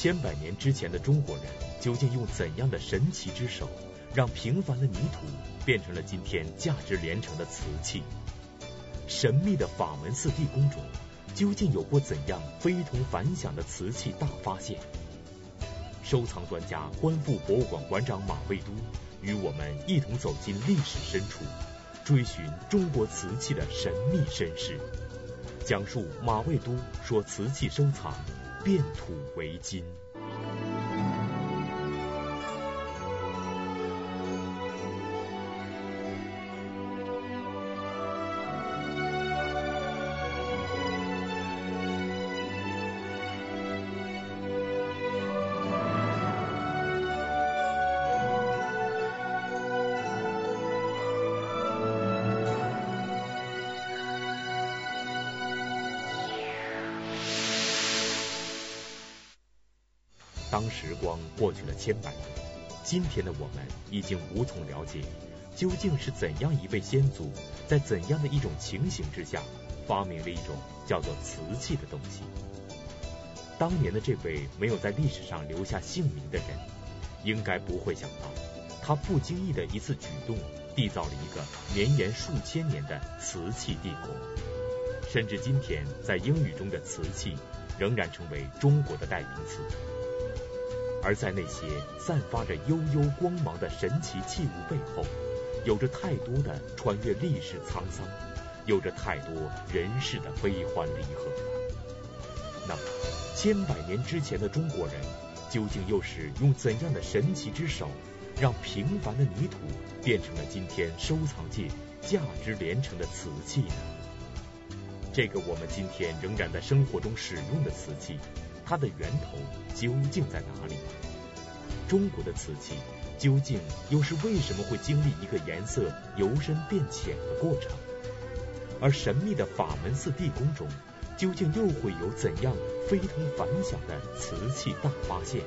千百年之前的中国人究竟用怎样的神奇之手，让平凡的泥土变成了今天价值连城的瓷器？神秘的法门寺地宫中，究竟有过怎样非同凡响的瓷器大发现？收藏专家、观复博物馆馆长马未都与我们一同走进历史深处，追寻中国瓷器的神秘身世，讲述马未都说瓷器收藏变土为金。千百年，今天的我们已经无从了解，究竟是怎样一位先祖，在怎样的一种情形之下，发明了一种叫做瓷器的东西。当年的这位没有在历史上留下姓名的人，应该不会想到，他不经意的一次举动，缔造了一个绵延数千年的瓷器帝国。甚至今天，在英语中的瓷器，仍然成为中国的代名词。而在那些散发着悠悠光芒的神奇器物背后，有着太多的穿越历史沧桑，有着太多人世的悲欢离合。那么，千百年之前的中国人，究竟又是用怎样的神奇之手，让平凡的泥土变成了今天收藏界价值连城的瓷器呢？这个我们今天仍然在生活中使用的瓷器。它的源头究竟在哪里？中国的瓷器究竟又是为什么会经历一个颜色由深变浅的过程？而神秘的法门寺地宫中，究竟又会有怎样非同凡响的瓷器大发现？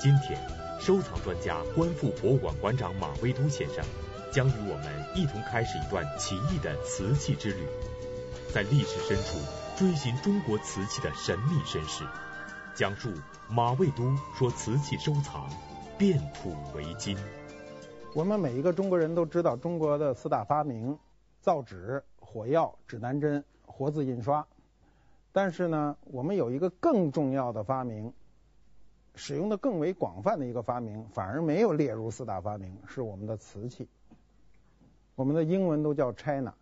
今天，收藏专家、观复博物馆馆长马未都先生将与我们一同开始一段奇异的瓷器之旅，在历史深处。追寻中国瓷器的神秘身世，讲述马未都说瓷器收藏变土为金。我们每一个中国人都知道中国的四大发明：造纸、火药、指南针、活字印刷。但是呢，我们有一个更重要的发明，使用的更为广泛的一个发明，反而没有列入四大发明，是我们的瓷器。我们的英文都叫 China，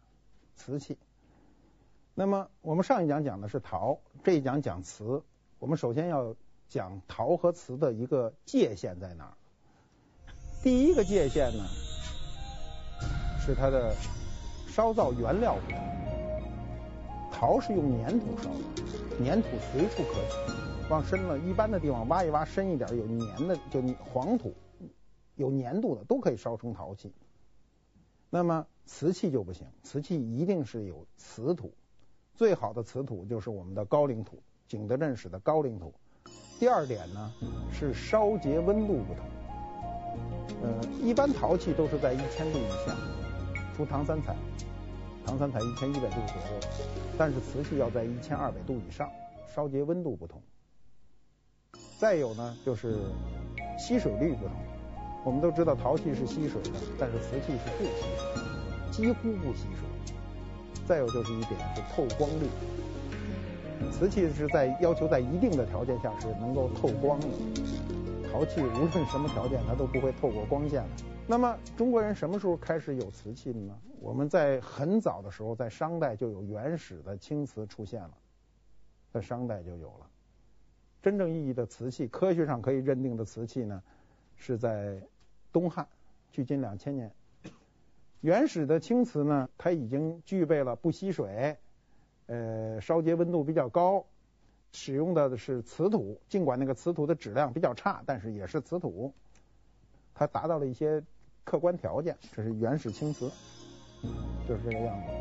瓷器。那么我们上一讲讲的是陶，这一讲讲瓷。我们首先要讲陶和瓷的一个界限在哪儿？第一个界限呢，是它的烧造原料不同。陶是用粘土烧的，粘土随处可取，往深了一般的地方挖一挖，深一点有粘的就黄土，有粘度的都可以烧成陶器。那么瓷器就不行，瓷器一定是有瓷土。最好的瓷土就是我们的高岭土，景德镇市的高岭土。第二点呢，是烧结温度不同。呃，一般陶器都是在一千度以下，除唐三彩，唐三彩一千一百度左右，但是瓷器要在一千二百度以上，烧结温度不同。再有呢，就是吸水率不同。我们都知道陶器是吸水的，但是瓷器是不吸水，几乎不吸水。再有就是一点是透光率，瓷器是在要求在一定的条件下是能够透光的，陶器无论什么条件它都不会透过光线的。那么中国人什么时候开始有瓷器的呢？我们在很早的时候，在商代就有原始的青瓷出现了，在商代就有了。真正意义的瓷器，科学上可以认定的瓷器呢，是在东汉，距今两千年。原始的青瓷呢，它已经具备了不吸水，呃，烧结温度比较高，使用的是瓷土，尽管那个瓷土的质量比较差，但是也是瓷土，它达到了一些客观条件，这是原始青瓷，就是这个样子。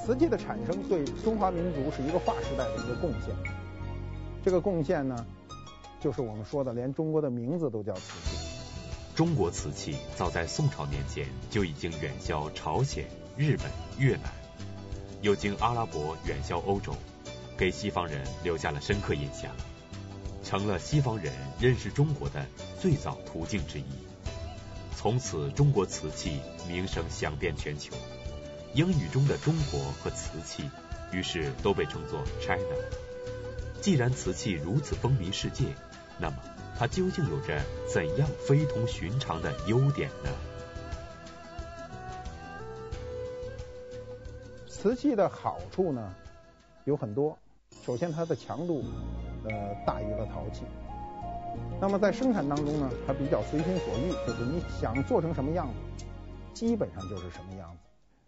瓷器的产生对中华民族是一个划时代的一个贡献，这个贡献呢，就是我们说的，连中国的名字都叫瓷器。中国瓷器早在宋朝年间就已经远销朝鲜、日本、越南，又经阿拉伯远销欧洲，给西方人留下了深刻印象。成了西方人认识中国的最早途径之一。从此，中国瓷器名声响遍全球。英语中的“中国”和“瓷器”于是都被称作 China。既然瓷器如此风靡世界，那么它究竟有着怎样非同寻常的优点呢？瓷器的好处呢有很多。首先，它的强度呃大于了陶器。那么在生产当中呢，它比较随心所欲，就是你想做成什么样子，基本上就是什么样子。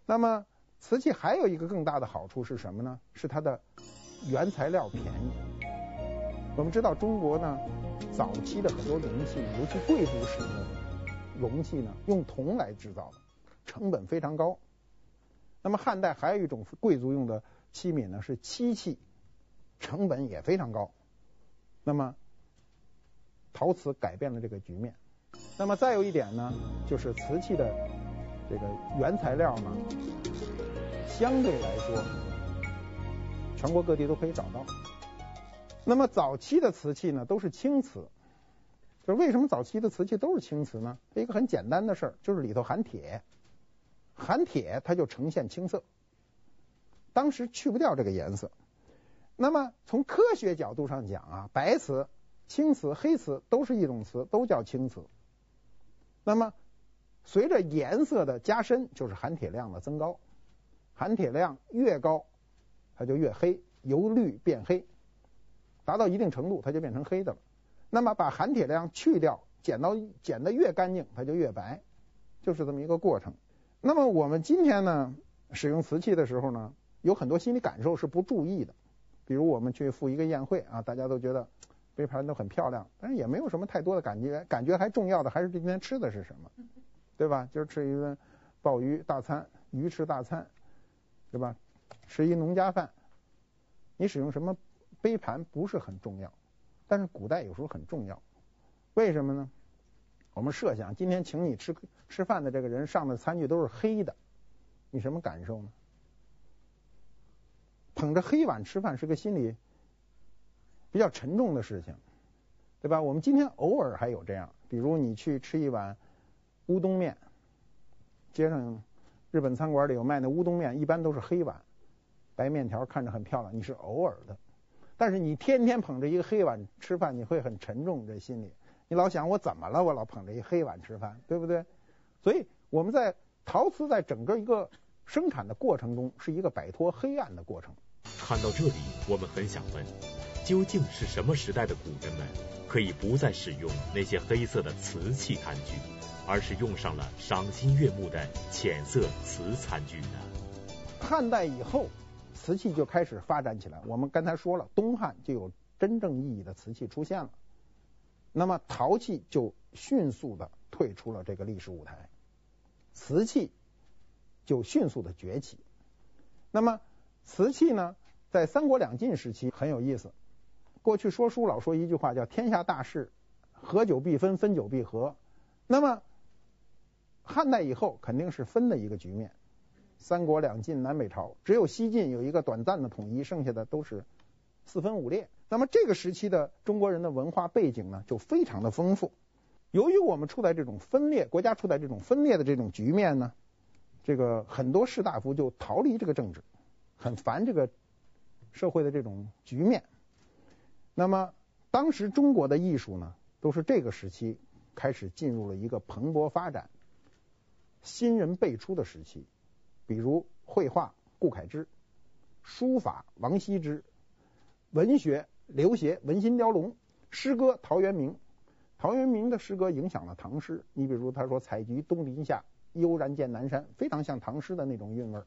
那么瓷器还有一个更大的好处是什么呢？是它的原材料便宜。我们知道中国呢，早期的很多容器，尤其贵族使用的容器呢，用铜来制造的，成本非常高。那么汉代还有一种贵族用的器皿呢，是漆器，成本也非常高。那么陶瓷改变了这个局面。那么再有一点呢，就是瓷器的这个原材料呢，相对来说，全国各地都可以找到。那么早期的瓷器呢，都是青瓷。就是为什么早期的瓷器都是青瓷呢？一个很简单的事儿，就是里头含铁，含铁它就呈现青色。当时去不掉这个颜色。那么从科学角度上讲啊，白瓷。青瓷、黑瓷都是一种瓷，都叫青瓷。那么，随着颜色的加深，就是含铁量的增高。含铁量越高，它就越黑，由绿变黑，达到一定程度，它就变成黑的了。那么，把含铁量去掉，减到减得越干净，它就越白，就是这么一个过程。那么，我们今天呢，使用瓷器的时候呢，有很多心理感受是不注意的。比如，我们去赴一个宴会啊，大家都觉得。杯盘都很漂亮，但是也没有什么太多的感觉，感觉还重要的还是今天吃的是什么，对吧？今儿吃一顿鲍鱼大餐，鱼翅大餐，对吧？吃一农家饭，你使用什么杯盘不是很重要，但是古代有时候很重要，为什么呢？我们设想今天请你吃吃饭的这个人上的餐具都是黑的，你什么感受呢？捧着黑碗吃饭是个心理。比较沉重的事情，对吧？我们今天偶尔还有这样，比如你去吃一碗乌冬面，街上日本餐馆里有卖那乌冬面，一般都是黑碗，白面条看着很漂亮，你是偶尔的。但是你天天捧着一个黑碗吃饭，你会很沉重，这心里，你老想我怎么了？我老捧着一黑碗吃饭，对不对？所以我们在陶瓷在整个一个生产的过程中，是一个摆脱黑暗的过程。看到这里，我们很想问。究竟是什么时代的古人们可以不再使用那些黑色的瓷器餐具，而是用上了赏心悦目的浅色瓷餐具呢？汉代以后，瓷器就开始发展起来。我们刚才说了，东汉就有真正意义的瓷器出现了，那么陶器就迅速的退出了这个历史舞台，瓷器就迅速的崛起。那么瓷器呢，在三国两晋时期很有意思。过去说书老说一句话叫“天下大事，合久必分，分久必合”。那么汉代以后肯定是分的一个局面。三国两晋南北朝，只有西晋有一个短暂的统一，剩下的都是四分五裂。那么这个时期的中国人的文化背景呢，就非常的丰富。由于我们处在这种分裂，国家处在这种分裂的这种局面呢，这个很多士大夫就逃离这个政治，很烦这个社会的这种局面。那么，当时中国的艺术呢，都是这个时期开始进入了一个蓬勃发展、新人辈出的时期。比如绘画顾恺之，书法王羲之，文学刘勰、文心雕龙，诗歌陶渊明。陶渊明的诗歌影响了唐诗。你比如他说“采菊东篱下，悠然见南山”，非常像唐诗的那种韵味。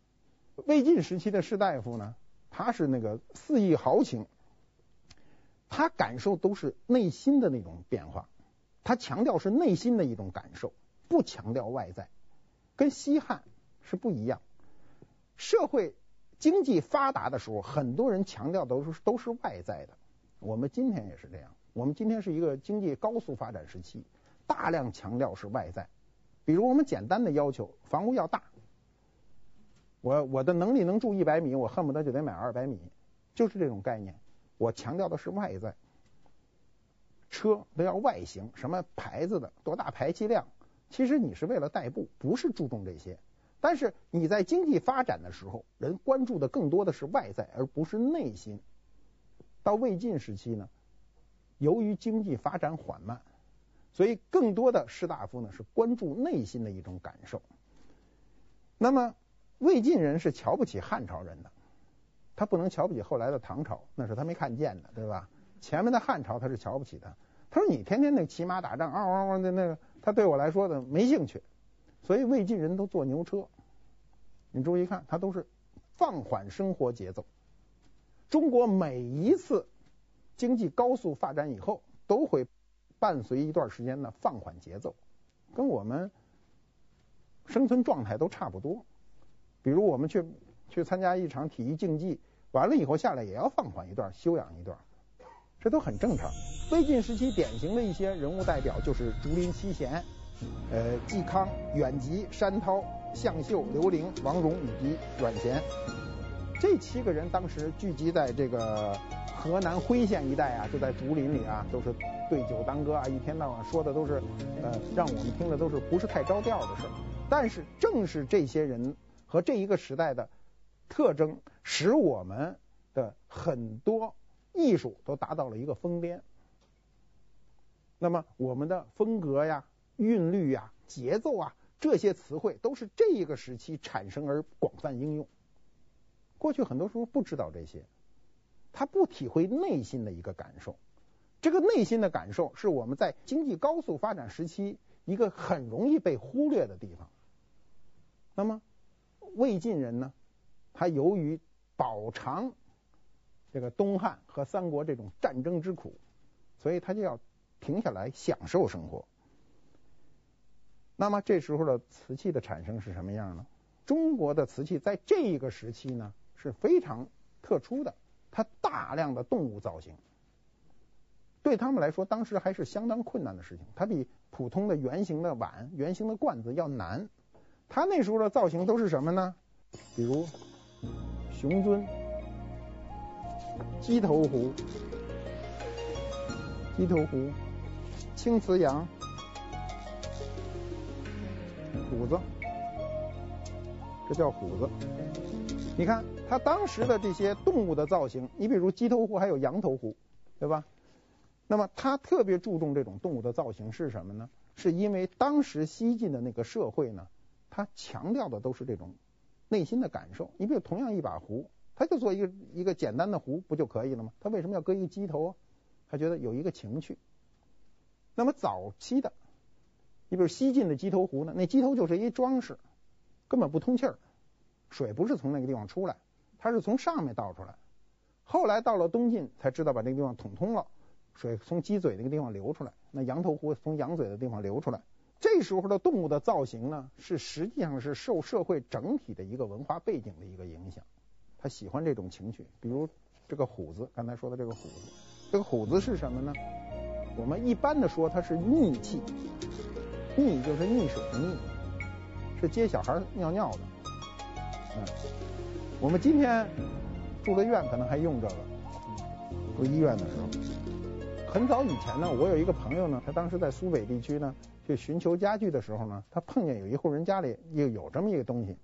魏晋时期的士大夫呢，他是那个肆意豪情。他感受都是内心的那种变化，他强调是内心的一种感受，不强调外在，跟西汉是不一样。社会经济发达的时候，很多人强调都是都是外在的。我们今天也是这样，我们今天是一个经济高速发展时期，大量强调是外在。比如我们简单的要求，房屋要大，我我的能力能住一百米，我恨不得就得买二百米，就是这种概念。我强调的是外在，车都要外形，什么牌子的，多大排气量，其实你是为了代步，不是注重这些。但是你在经济发展的时候，人关注的更多的是外在，而不是内心。到魏晋时期呢，由于经济发展缓慢，所以更多的士大夫呢是关注内心的一种感受。那么魏晋人是瞧不起汉朝人的，他不能瞧不起后来的唐朝，那是他没看见的，对吧？前面的汉朝他是瞧不起的。他说你天天那骑马打仗，嗷嗷嗷的那个，他对我来说呢没兴趣。所以魏晋人都坐牛车，你注意看，他都是放缓生活节奏。中国每一次经济高速发展以后，都会伴随一段时间的放缓节奏，跟我们生存状态都差不多。比如我们去去参加一场体育竞技，完了以后下来也要放缓一段，休养一段，这都很正常。魏晋时期典型的一些人物代表就是竹林七贤。呃，嵇康、阮籍、山涛、向秀、刘伶、王戎以及阮咸，这七个人当时聚集在这个河南辉县一带啊，就在竹林里啊，都是对酒当歌啊，一天到晚说的都是呃，让我们听的都是不是太着调的事。但是正是这些人和这一个时代的特征，使我们的很多艺术都达到了一个峰巅。那么我们的风格呀。韵律啊，节奏啊，这些词汇都是这一个时期产生而广泛应用。过去很多时候不知道这些，他不体会内心的一个感受。这个内心的感受是我们在经济高速发展时期一个很容易被忽略的地方。那么魏晋人呢，他由于饱尝这个东汉和三国这种战争之苦，所以他就要停下来享受生活。那么这时候的瓷器的产生是什么样呢？中国的瓷器在这一个时期呢是非常特殊的，它大量的动物造型，对他们来说当时还是相当困难的事情。它比普通的圆形的碗、圆形的罐子要难。它那时候的造型都是什么呢？比如熊尊、鸡头壶、鸡头壶、青瓷羊。虎子，这叫虎子。你看他当时的这些动物的造型，你比如鸡头壶还有羊头壶，对吧？那么他特别注重这种动物的造型是什么呢？是因为当时西晋的那个社会呢，他强调的都是这种内心的感受。你比如同样一把壶，他就做一个一个简单的壶不就可以了吗？他为什么要搁一个鸡头？他觉得有一个情趣。那么早期的。你比如西晋的鸡头壶呢，那鸡头就是一装饰，根本不通气儿，水不是从那个地方出来，它是从上面倒出来。后来到了东晋才知道把那个地方捅通了，水从鸡嘴那个地方流出来，那羊头壶从羊嘴的地方流出来。这时候的动物的造型呢，是实际上是受社会整体的一个文化背景的一个影响，他喜欢这种情趣。比如这个虎子，刚才说的这个虎子，这个虎子是什么呢？我们一般的说它是逆气。溺就是溺水的溺，是接小孩尿尿的。嗯，我们今天住的院可能还用这个，住医院的时候。很早以前呢，我有一个朋友呢，他当时在苏北地区呢，去寻求家具的时候呢，他碰见有一户人家里又有这么一个东西。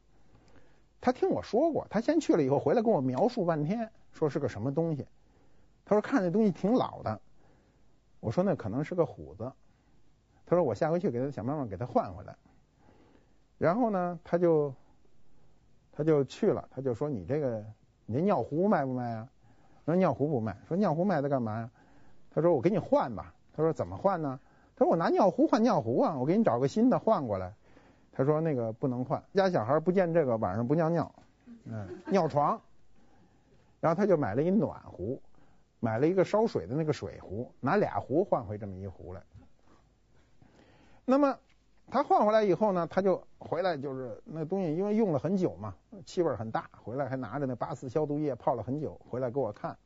他听我说过，他先去了以后回来跟我描述半天，说是个什么东西。他说看这东西挺老的。我说那可能是个虎子。他说：“我下回去给他想办法给他换回来。”然后呢，他就他就去了，他就说：“你这个你这尿壶卖不卖啊？”说：“尿壶不卖。”说：“尿壶卖它干嘛呀？”他说：“我给你换吧。”他说：“怎么换呢？”他说：“我拿尿壶换尿壶啊，我给你找个新的换过来。”他说：“那个不能换，家小孩不见这个晚上不尿尿，嗯，尿床。”然后他就买了一暖壶，买了一个烧水的那个水壶，拿俩壶换回这么一壶来。那么他换回来以后呢，他就回来就是那东西，因为用了很久嘛，气味很大，回来还拿着那八四消毒液泡了很久，回来给我看。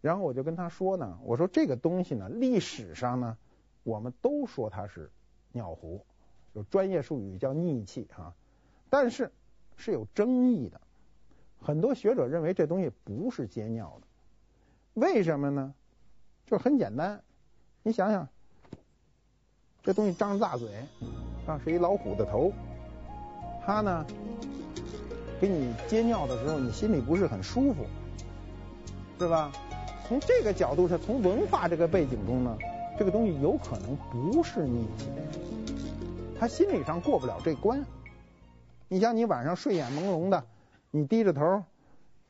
然后我就跟他说呢，我说这个东西呢，历史上呢，我们都说它是尿壶，有专业术语叫溺器哈，但是是有争议的。很多学者认为这东西不是接尿的，为什么呢？就很简单。你想想，这东西张着大嘴啊，是一老虎的头，它呢给你接尿的时候，你心里不是很舒服，是吧？从这个角度上，从文化这个背景中呢，这个东西有可能不是逆邪，他心理上过不了这关。你像你晚上睡眼朦胧的，你低着头，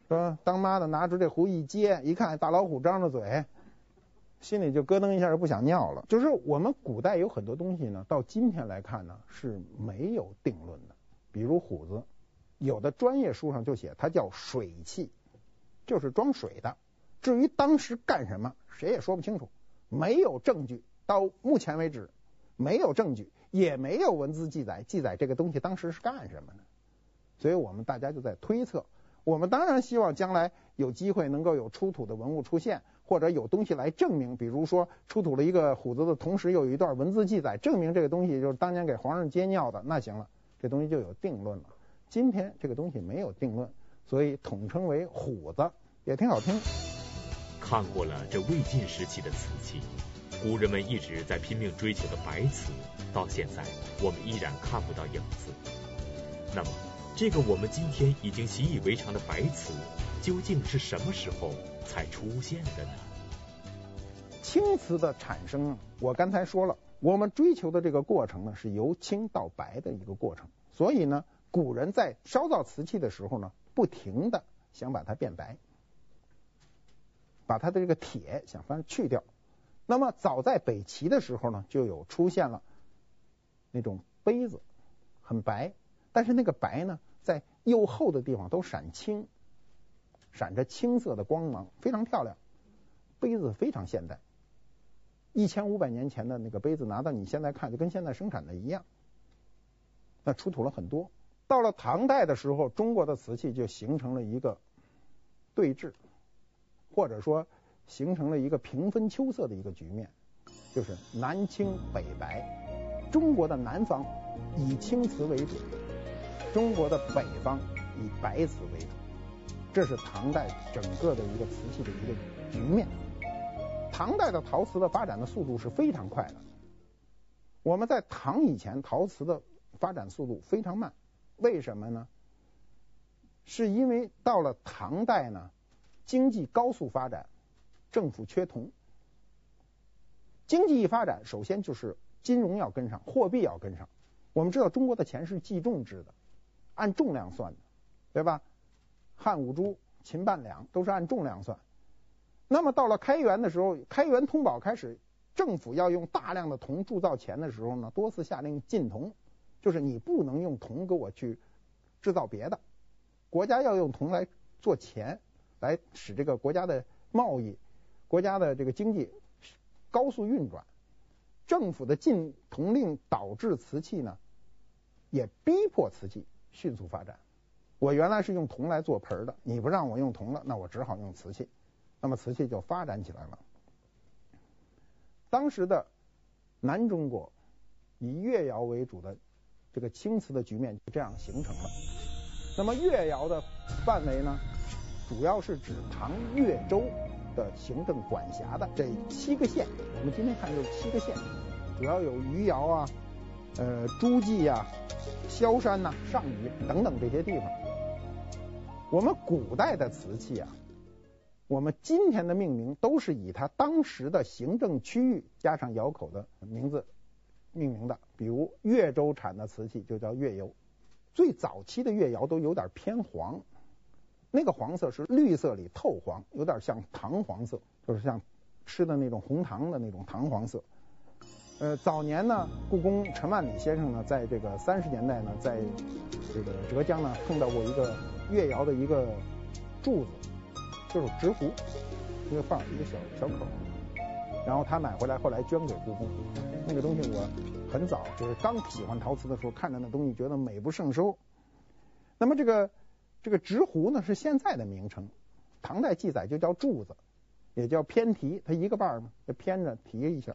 是吧？当妈的拿出这壶一接，一看大老虎张着嘴，心里就咯噔一下就不想尿了。就是我们古代有很多东西呢，到今天来看呢是没有定论的。比如虎子，有的专业书上就写它叫水器，就是装水的。至于当时干什么，谁也说不清楚，没有证据。到目前为止，没有证据，也没有文字记载，记载这个东西当时是干什么的。所以我们大家就在推测。我们当然希望将来有机会能够有出土的文物出现，或者有东西来证明，比如说出土了一个虎子的同时，又有一段文字记载证明这个东西就是当年给皇上接尿的，那行了，这东西就有定论了。今天这个东西没有定论，所以统称为虎子，也挺好听。看过了这魏晋时期的瓷器，古人们一直在拼命追求的白瓷，到现在我们依然看不到影子。那么，这个我们今天已经习以为常的白瓷，究竟是什么时候才出现的呢？青瓷的产生，我刚才说了，我们追求的这个过程呢，是由青到白的一个过程。所以呢，古人在烧造瓷器的时候呢，不停的想把它变白。把它的这个铁想法去掉，那么早在北齐的时候呢，就有出现了那种杯子，很白，但是那个白呢，在釉厚的地方都闪青，闪着青色的光芒，非常漂亮，杯子非常现代。一千五百年前的那个杯子拿到你现在看，就跟现在生产的一样。那出土了很多，到了唐代的时候，中国的瓷器就形成了一个对峙。或者说形成了一个平分秋色的一个局面，就是南青北白。中国的南方以青瓷为主，中国的北方以白瓷为主。这是唐代整个的一个瓷器的一个局面。唐代的陶瓷的发展的速度是非常快的。我们在唐以前，陶瓷的发展速度非常慢，为什么呢？是因为到了唐代呢？经济高速发展，政府缺铜。经济一发展，首先就是金融要跟上，货币要跟上。我们知道中国的钱是计重制的，按重量算的，对吧？汉五铢、秦半两都是按重量算。那么到了开元的时候，开元通宝开始，政府要用大量的铜铸造钱的时候呢，多次下令禁铜，就是你不能用铜给我去制造别的，国家要用铜来做钱。来使这个国家的贸易、国家的这个经济高速运转，政府的禁铜令导致瓷器呢，也逼迫瓷器迅速发展。我原来是用铜来做盆的，你不让我用铜了，那我只好用瓷器，那么瓷器就发展起来了。当时的南中国以越窑为主的这个青瓷的局面就这样形成了。那么越窑的范围呢？主要是指唐越州的行政管辖的这七个县，我们今天看就是七个县，主要有余姚啊、呃诸暨啊、萧山呐、啊、上虞等等这些地方。我们古代的瓷器啊，我们今天的命名都是以它当时的行政区域加上窑口的名字命名的，比如越州产的瓷器就叫越窑，最早期的越窑都有点偏黄。那个黄色是绿色里透黄，有点像糖黄色，就是像吃的那种红糖的那种糖黄色。呃，早年呢，故宫陈万里先生呢，在这个三十年代呢，在这个浙江呢，碰到过一个越窑的一个柱子，就是直壶，一个放一个小小口，然后他买回来，后来捐给故宫。那个东西我很早就是刚喜欢陶瓷的时候，看着那东西觉得美不胜收。那么这个。这个直壶呢是现在的名称，唐代记载就叫柱子，也叫偏提，它一个把儿嘛，就偏着提一下。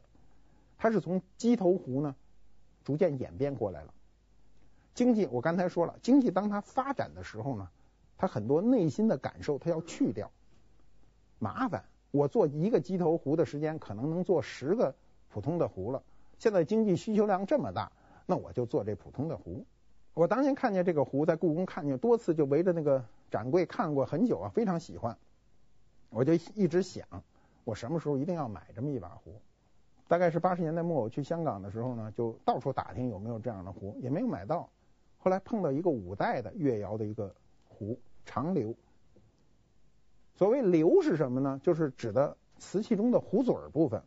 它是从鸡头壶呢逐渐演变过来了。经济我刚才说了，经济当它发展的时候呢，它很多内心的感受它要去掉，麻烦。我做一个鸡头壶的时间可能能做十个普通的壶了。现在经济需求量这么大，那我就做这普通的壶。我当年看见这个壶，在故宫看见多次，就围着那个展柜看过很久啊，非常喜欢。我就一直想，我什么时候一定要买这么一把壶。大概是八十年代末，我去香港的时候呢，就到处打听有没有这样的壶，也没有买到。后来碰到一个五代的越窑的一个壶，长流。所谓流是什么呢？就是指的瓷器中的壶嘴儿部分，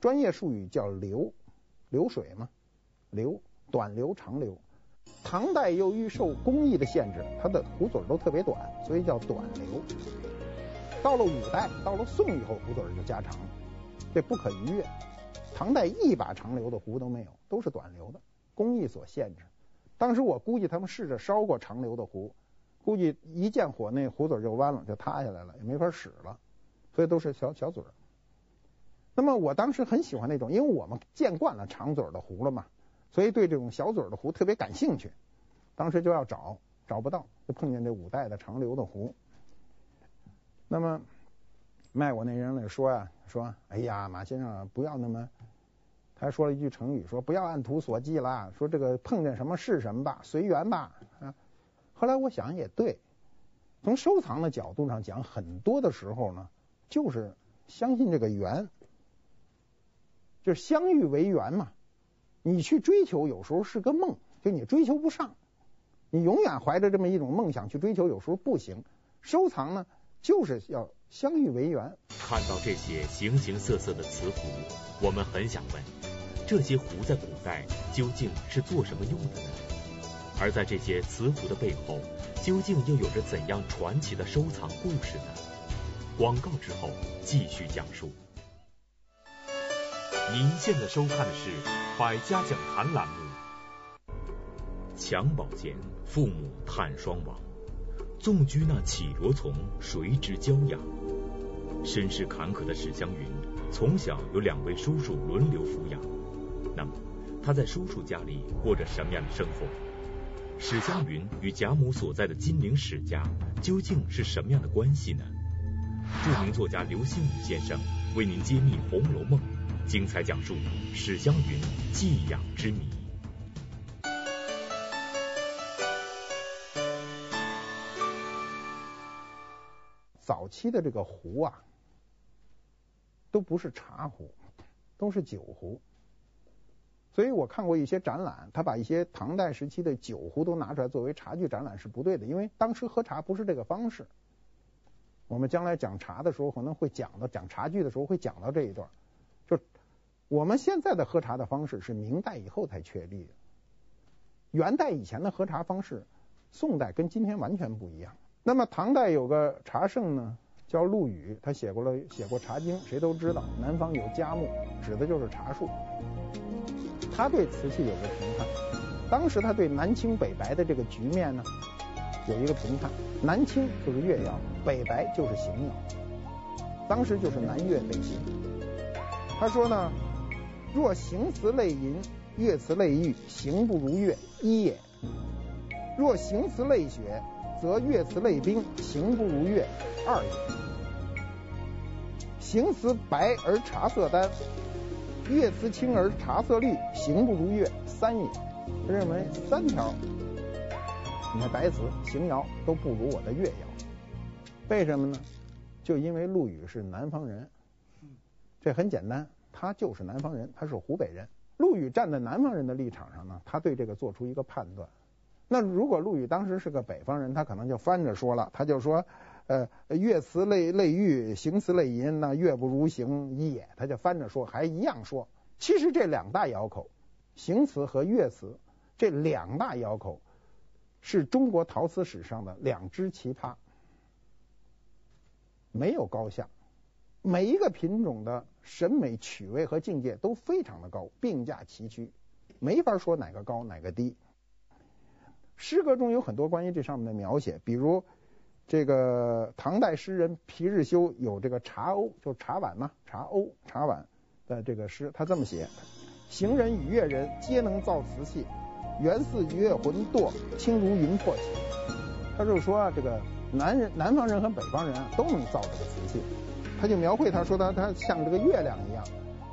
专业术语叫流，流水嘛，流，短流、长流。唐代由于受工艺的限制，它的壶嘴儿都特别短，所以叫短流。到了五代，到了宋以后，壶嘴儿就加长了，这不可逾越。唐代一把长流的壶都没有，都是短流的，工艺所限制。当时我估计他们试着烧过长流的壶，估计一见火那壶嘴就弯了，就塌下来了，也没法使了，所以都是小小嘴儿。那么我当时很喜欢那种，因为我们见惯了长嘴的壶了嘛，所以对这种小嘴的壶特别感兴趣。当时就要找，找不到，就碰见这五代的长流的壶。那么。卖我那人来说呀，说，哎呀，马先生不要那么，他说了一句成语，说不要按图索骥啦，说这个碰见什么是什么吧，随缘吧。啊，后来我想也对，从收藏的角度上讲，很多的时候呢，就是相信这个缘，就是相遇为缘嘛。你去追求，有时候是个梦，就你追求不上，你永远怀着这么一种梦想去追求，有时候不行。收藏呢，就是要。相遇为缘。看到这些形形色色的瓷壶，我们很想问：这些壶在古代究竟是做什么用的呢？而在这些瓷壶的背后，究竟又有着怎样传奇的收藏故事呢？广告之后继续讲述。您现在收看的是《百家讲坛》栏目。襁褓间，父母叹双亡。纵居那绮罗丛，谁知娇养？身世坎坷的史湘云，从小有两位叔叔轮流抚养。那么，他在叔叔家里过着什么样的生活？史湘云与贾母所在的金陵史家究竟是什么样的关系呢？著名作家刘心武先生为您揭秘《红楼梦》，精彩讲述史湘云寄养之谜。早期的这个壶啊，都不是茶壶，都是酒壶。所以我看过一些展览，他把一些唐代时期的酒壶都拿出来作为茶具展览是不对的，因为当时喝茶不是这个方式。我们将来讲茶的时候可能会讲到，讲茶具的时候会讲到这一段。就我们现在的喝茶的方式是明代以后才确立的，元代以前的喝茶方式，宋代跟今天完全不一样。那么唐代有个茶圣呢，叫陆羽，他写过了写过《茶经》，谁都知道。南方有嘉木，指的就是茶树。他对瓷器有个评判，当时他对南青北白的这个局面呢，有一个评判。南青就是越窑，北白就是邢窑。当时就是南越北行。他说呢，若邢瓷类银，越瓷类玉，形不如越，一也；若邢瓷类雪，则越瓷类冰，形不如越，二也。邢瓷白而茶色淡，越瓷青而茶色绿，形不如越，三也。他认为三条，你看白瓷、邢窑都不如我的越窑。为什么呢？就因为陆羽是南方人，这很简单，他就是南方人，他是湖北人。陆羽站在南方人的立场上呢，他对这个做出一个判断。那如果陆羽当时是个北方人，他可能就翻着说了，他就说，呃，越瓷类类玉，邢瓷类银，那越不如邢一也，他就翻着说，还一样说。其实这两大窑口，邢瓷和越瓷这两大窑口，是中国陶瓷史上的两只奇葩，没有高下，每一个品种的审美趣味和境界都非常的高，并驾齐驱，没法说哪个高哪个低。诗歌中有很多关于这上面的描写，比如这个唐代诗人皮日休有这个茶瓯，就茶碗嘛，茶瓯茶碗的这个诗，他这么写：行人与越人皆能造瓷器，原似月魂堕，轻如云魄起。他就说啊，这个南人、南方人和北方人啊都能造这个瓷器，他就描绘他说他他像这个月亮一样，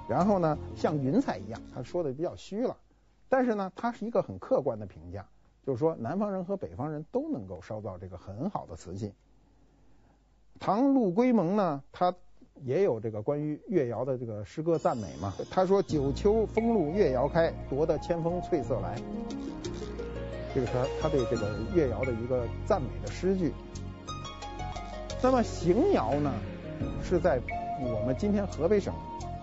然后呢，像云彩一样，他说的比较虚了。但是呢，他是一个很客观的评价，就是说南方人和北方人都能够烧造这个很好的瓷器。唐陆龟蒙呢，他也有这个关于越窑的这个诗歌赞美嘛。他说：“九秋风露越窑开，夺得千峰翠色来。”这个他他对这个越窑的一个赞美的诗句。那么邢窑呢，是在我们今天河北省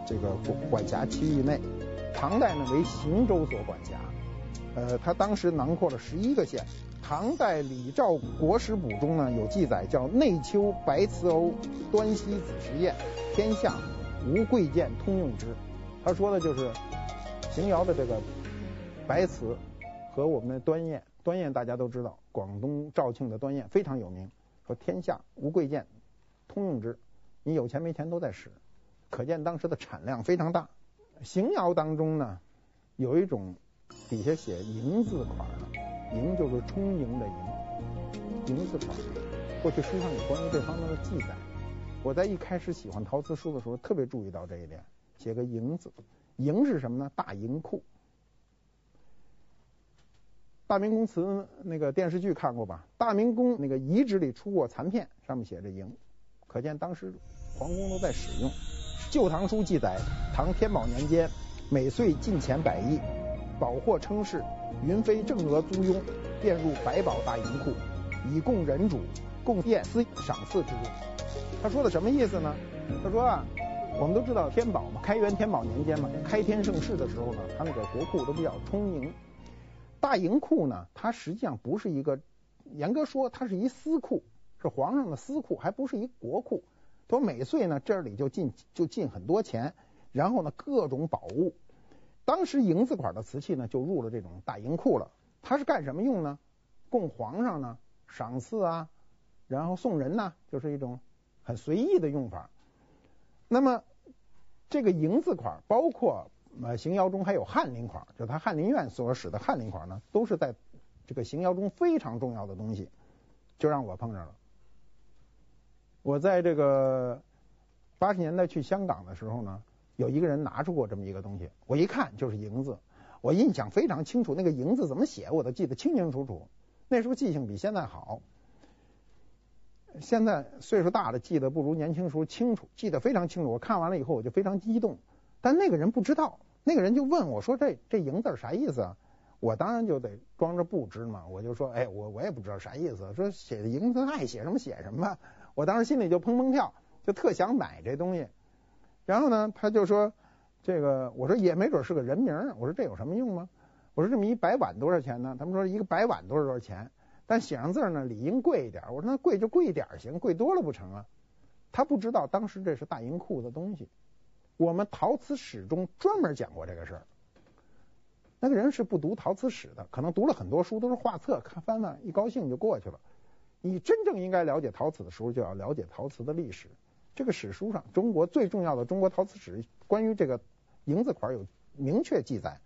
这个管辖区域内，唐代呢为邢州所管辖。呃，他当时囊括了十一个县。唐代李肇《国史补》中呢有记载，叫内丘白瓷瓯，端溪子时砚，天下无贵贱通用之。他说的就是邢窑的这个白瓷和我们的端砚。端砚大家都知道，广东肇庆的端砚非常有名，说天下无贵贱通用之，你有钱没钱都在使，可见当时的产量非常大。邢窑当中呢有一种底下写楹字款的。楹就是充盈的盈，楹字款。过去书上有关于这方面的记载。我在一开始喜欢陶瓷书的时候，特别注意到这一点，写个楹字。楹是什么呢？大银库。大明宫词那个电视剧看过吧？大明宫那个遗址里出过残片，上面写着楹，可见当时皇宫都在使用。《旧唐书》记载，唐天宝年间，每岁进钱百亿，宝货称是。云飞正额租庸，便入百宝大银库，以供人主，供殿司赏赐之用。他说的什么意思呢？他说啊，我们都知道天宝嘛，开元天宝年间嘛，开天盛世的时候呢，他那个国库都比较充盈。大银库呢，它实际上不是一个，严格说它是一私库，是皇上的私库，还不是一国库。他说每岁呢，这里就进就进很多钱，然后呢，各种宝物。当时楹字款的瓷器呢，就入了这种大银库了。它是干什么用呢？供皇上呢赏赐啊，然后送人呢，就是一种很随意的用法。那么这个楹字款，包括呃邢窑中还有翰林款，就他翰林院所使的翰林款呢，都是在这个邢窑中非常重要的东西。就让我碰上了。我在这个八十年代去香港的时候呢。有一个人拿出过这么一个东西，我一看就是楹字，我印象非常清楚，那个楹字怎么写我都记得清清楚楚。那时候记性比现在好，现在岁数大了记得不如年轻时候清楚，记得非常清楚。我看完了以后我就非常激动，但那个人不知道，那个人就问我说这这楹字啥意思啊？我当然就得装着不知嘛，我就说哎我我也不知道啥意思，说写的楹字爱写什么写什么，我当时心里就砰砰跳，就特想买这东西。然后呢，他就说这个，我说也没准是个人名，我说这有什么用吗？我说这么一白碗多少钱呢？他们说一个白碗多少多少钱，但写上字呢理应贵一点。我说那贵就贵一点行，贵多了不成啊？他不知道当时这是大银库的东西，我们陶瓷史中专门讲过这个事儿。那个人是不读陶瓷史的，可能读了很多书，都是画册看翻翻，一高兴就过去了。你真正应该了解陶瓷的时候，就要了解陶瓷的历史。这个史书上，中国最重要的中国陶瓷史关于这个楹字款有明确记载。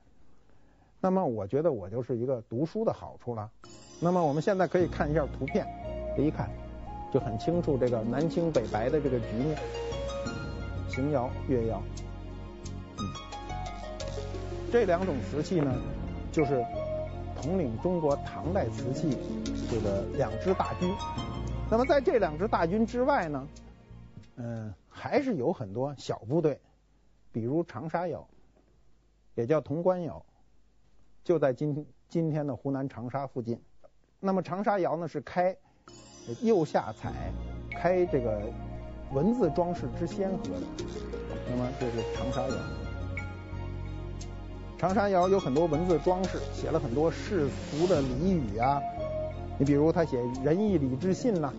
那么我觉得我就是一个读书的好处了。那么我们现在可以看一下图片，这一看就很清楚这个南青北白的这个局面。邢窑、越窑，嗯，这两种瓷器呢，就是统领中国唐代瓷器这个两支大军。那么在这两支大军之外呢？嗯，还是有很多小部队，比如长沙窑，也叫潼关窑，就在今今天的湖南长沙附近。那么长沙窑呢，是开釉下彩，开这个文字装饰之先河的。那么这是长沙窑。长沙窑有很多文字装饰，写了很多世俗的俚语啊。你比如他写仁义礼智信呐。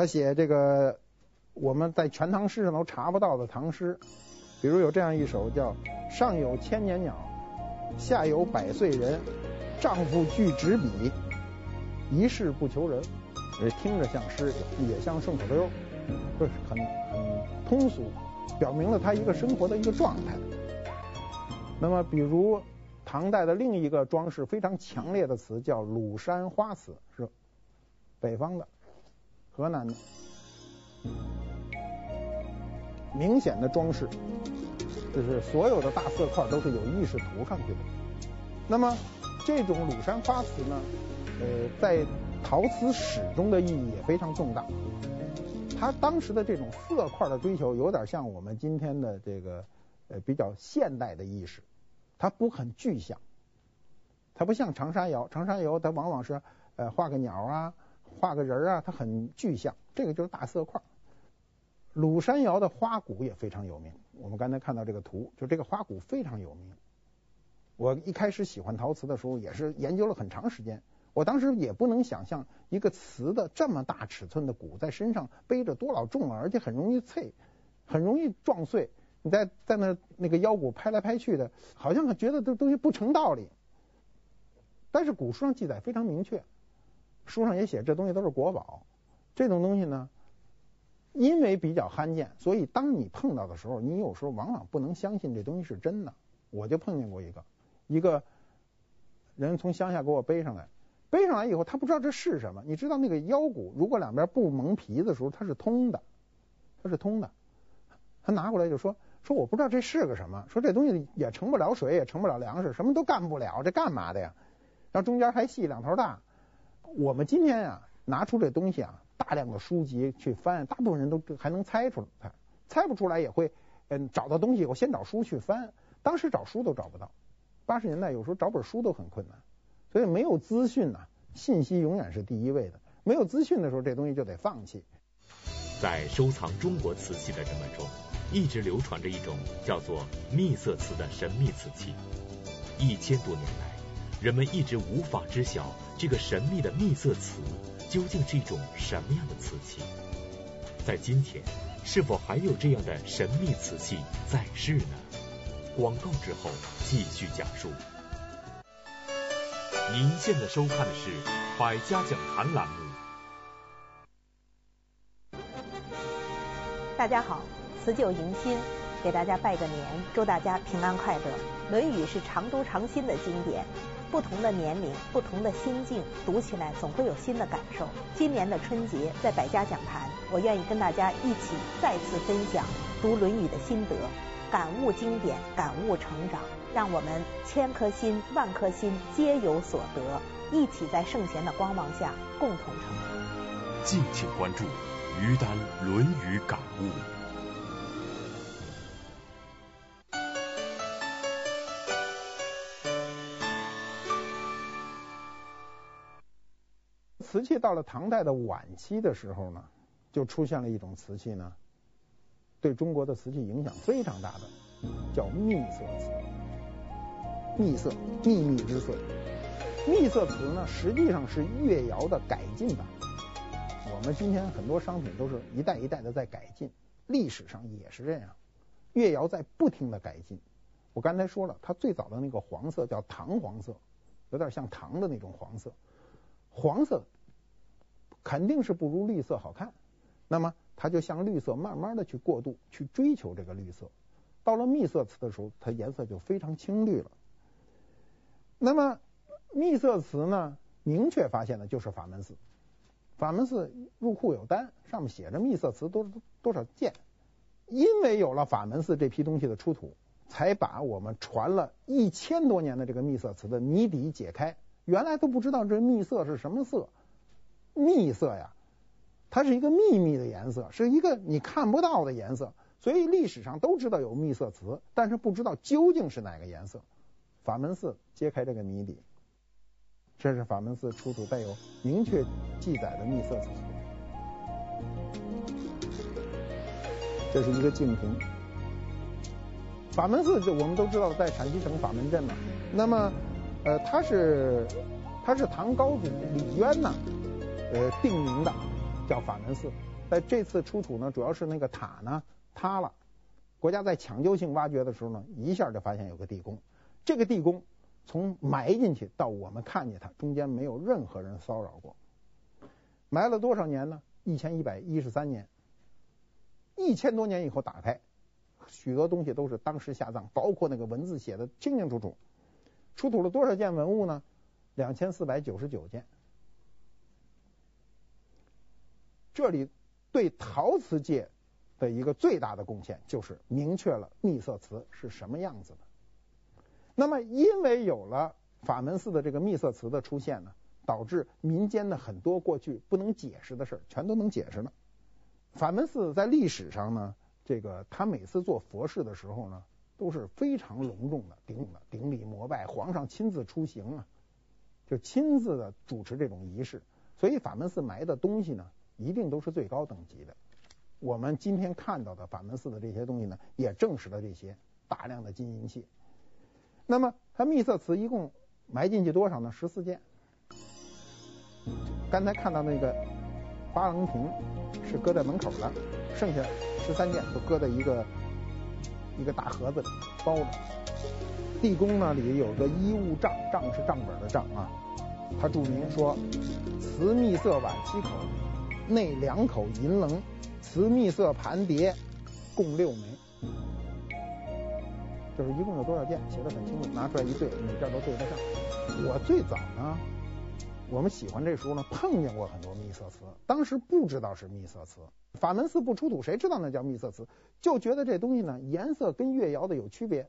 他写这个我们在《全唐诗》上都查不到的唐诗，比如有这样一首叫“上有千年鸟，下有百岁人，丈夫具执笔，一事不求人”，听着像诗，也像顺口溜，就是很很通俗，表明了他一个生活的一个状态。那么，比如唐代的另一个装饰非常强烈的词叫鲁山花瓷，是北方的。河南的明显的装饰，就是所有的大色块都是有意识涂上去的。那么这种鲁山花瓷呢，呃，在陶瓷史中的意义也非常重大。它当时的这种色块的追求，有点像我们今天的这个呃比较现代的意识，它不很具象，它不像长沙窑，长沙窑它往往是呃画个鸟啊，画个人啊，它很具象，这个就是大色块。鲁山窑的花鼓也非常有名，我们刚才看到这个图，就这个花鼓非常有名。我一开始喜欢陶瓷的时候，也是研究了很长时间。我当时也不能想象一个瓷的这么大尺寸的鼓在身上背着多老重啊，而且很容易碎，很容易撞碎。你在在那那个腰鼓拍来拍去的，好像觉得这东西不成道理。但是古书上记载非常明确，书上也写这东西都是国宝。这种东西呢，因为比较罕见，所以当你碰到的时候，你有时候往往不能相信这东西是真的。我就碰见过一个。一个人从乡下给我背上来，背上来以后，他不知道这是什么。你知道那个腰鼓，如果两边不蒙皮的时候，它是通的，它是通的。他拿过来就说说我不知道这是个什么，说这东西也盛不了水，也盛不了粮食，什么都干不了，这干嘛的呀？然后中间还细两头大。我们今天啊，拿出这东西啊，大量的书籍去翻，大部分人都还能猜出来，猜不出来也会嗯找到东西以后先找书去翻，当时找书都找不到。八十年代有时候找本书都很困难，所以没有资讯呐，信息永远是第一位的。没有资讯的时候，这东西就得放弃。在收藏中国瓷器的人们中，一直流传着一种叫做秘色瓷的神秘瓷器。一千多年来，人们一直无法知晓这个神秘的秘色瓷究竟是一种什么样的瓷器。在今天，是否还有这样的神秘瓷器在世呢？广告之后继续讲述。您现在收看的是百家讲坛栏目。大家好，辞旧迎新，给大家拜个年，祝大家平安快乐。《论语》是常读常新的经典，不同的年龄、不同的心境，读起来总会有新的感受。今年的春节，在百家讲坛，我愿意跟大家一起再次分享读《论语》的心得。感悟经典，感悟成长，让我们千颗心、万颗心皆有所得，一起在圣贤的光芒下共同成长。敬请关注于丹《论语感悟》。瓷器到了唐代的晚期的时候呢，就出现了一种瓷器呢。对中国的瓷器影响非常大的，叫秘色瓷。秘色，秘密之色。秘色瓷呢，实际上是越窑的改进版。我们今天很多商品都是一代一代的在改进，历史上也是这样，越窑在不停的改进。我刚才说了，它最早的那个黄色叫糖黄色，有点像糖的那种黄色。黄色肯定是不如绿色好看，那么。它就向绿色慢慢的去过渡，去追求这个绿色。到了秘色瓷的时候，它颜色就非常青绿了。那么秘色瓷呢，明确发现的就是法门寺。法门寺入库有单，上面写着秘色瓷多多少件。因为有了法门寺这批东西的出土，才把我们传了一千多年的这个秘色瓷的谜底解开。原来都不知道这秘色是什么色，秘色呀。它是一个秘密的颜色，是一个你看不到的颜色，所以历史上都知道有秘色瓷，但是不知道究竟是哪个颜色。法门寺揭开这个谜底，这是法门寺出土带有明确记载的秘色瓷。这是一个净瓶。法门寺就我们都知道在陕西省法门镇嘛，那么呃它是它是唐高祖李渊呢呃定名的。叫法门寺，在这次出土呢，主要是那个塔呢塌了，国家在抢救性挖掘的时候呢，一下就发现有个地宫，这个地宫从埋进去到我们看见它，中间没有任何人骚扰过，埋了多少年呢？一千一百一十三年，一千多年以后打开，许多东西都是当时下葬，包括那个文字写的清清楚楚，出土了多少件文物呢？两千四百九十九件。这里对陶瓷界的一个最大的贡献，就是明确了秘色瓷是什么样子的。那么，因为有了法门寺的这个秘色瓷的出现呢，导致民间的很多过去不能解释的事儿，全都能解释了。法门寺在历史上呢，这个他每次做佛事的时候呢，都是非常隆重的，顶的顶礼膜拜，皇上亲自出行啊，就亲自的主持这种仪式。所以法门寺埋的东西呢，一定都是最高等级的。我们今天看到的法门寺的这些东西呢，也证实了这些大量的金银器。那么它秘色瓷一共埋进去多少呢？十四件。刚才看到那个八棱瓶是搁在门口的，剩下十三件都搁在一个一个大盒子里包着。地宫呢里有个衣物账，账是账本的账啊。他注明说：瓷秘色碗七口，内两口银棱，瓷秘色盘碟共六枚。就是一共有多少件，写的很清楚，拿出来一对，每件都对得上。我最早呢。我们喜欢这书呢，碰见过很多秘色瓷，当时不知道是秘色瓷。法门寺不出土，谁知道那叫秘色瓷？就觉得这东西呢，颜色跟越窑的有区别。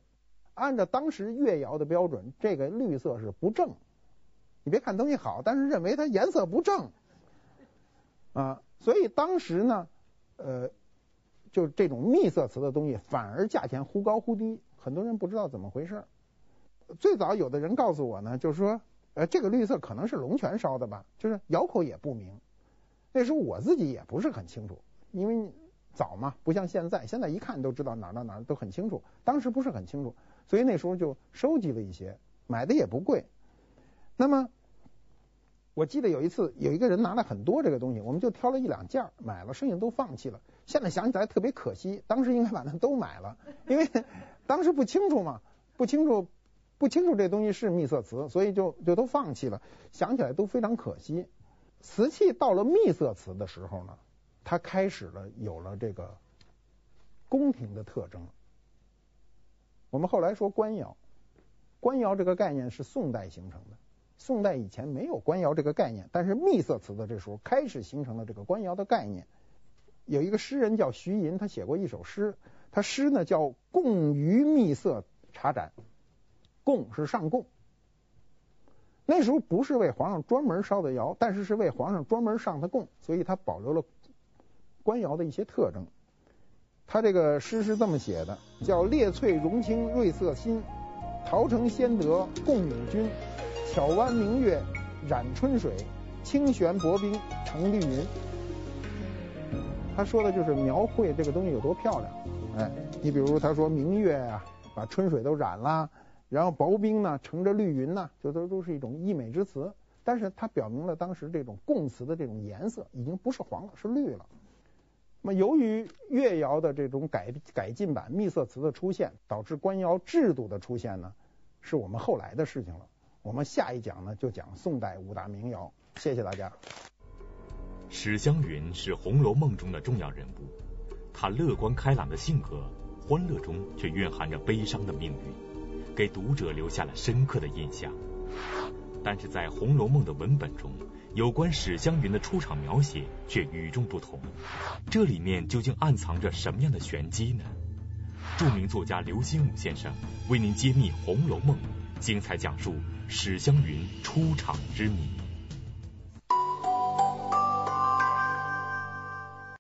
按照当时越窑的标准，这个绿色是不正。你别看东西好，但是认为它颜色不正啊，所以当时呢，呃，就这种秘色瓷的东西，反而价钱忽高忽低，很多人不知道怎么回事。最早有的人告诉我呢，就是说。呃，这个绿色可能是龙泉烧的吧，就是窑口也不明。那时候我自己也不是很清楚，因为早嘛，不像现在，现在一看都知道哪儿到哪儿都很清楚。当时不是很清楚，所以那时候就收集了一些，买的也不贵。那么我记得有一次有一个人拿了很多这个东西，我们就挑了一两件买了，剩下都放弃了。现在想起来特别可惜，当时应该把它都买了，因为当时不清楚嘛，不清楚。不清楚这东西是秘色瓷，所以就就都放弃了。想起来都非常可惜。瓷器到了秘色瓷的时候呢，它开始了有了这个宫廷的特征。我们后来说官窑，官窑这个概念是宋代形成的。宋代以前没有官窑这个概念，但是秘色瓷的这时候开始形成了这个官窑的概念。有一个诗人叫徐寅，他写过一首诗，他诗呢叫《贡于秘色茶盏》。贡是上贡，那时候不是为皇上专门烧的窑，但是是为皇上专门上的贡，所以它保留了官窑的一些特征。他这个诗是这么写的，叫列翠绒青瑞色新，陶成先得贡永君，挑弯明月染春水，清玄薄冰成绿云。他说的就是描绘这个东西有多漂亮。哎，你比如他说明月啊，把春水都染了。然后薄冰呢，乘着绿云呢，这都都是一种溢美之词。但是它表明了当时这种贡瓷的这种颜色已经不是黄了，是绿了。那么由于越窑的这种改改进版秘色瓷的出现，导致官窑制度的出现呢，是我们后来的事情了。我们下一讲呢就讲宋代五大名窑。谢谢大家。史湘云是《红楼梦》中的重要人物，她乐观开朗的性格，欢乐中却蕴含着悲伤的命运。给读者留下了深刻的印象，但是在《红楼梦》的文本中，有关史湘云的出场描写却与众不同。这里面究竟暗藏着什么样的玄机呢？著名作家刘心武先生为您揭秘《红楼梦》，精彩讲述史湘云出场之谜。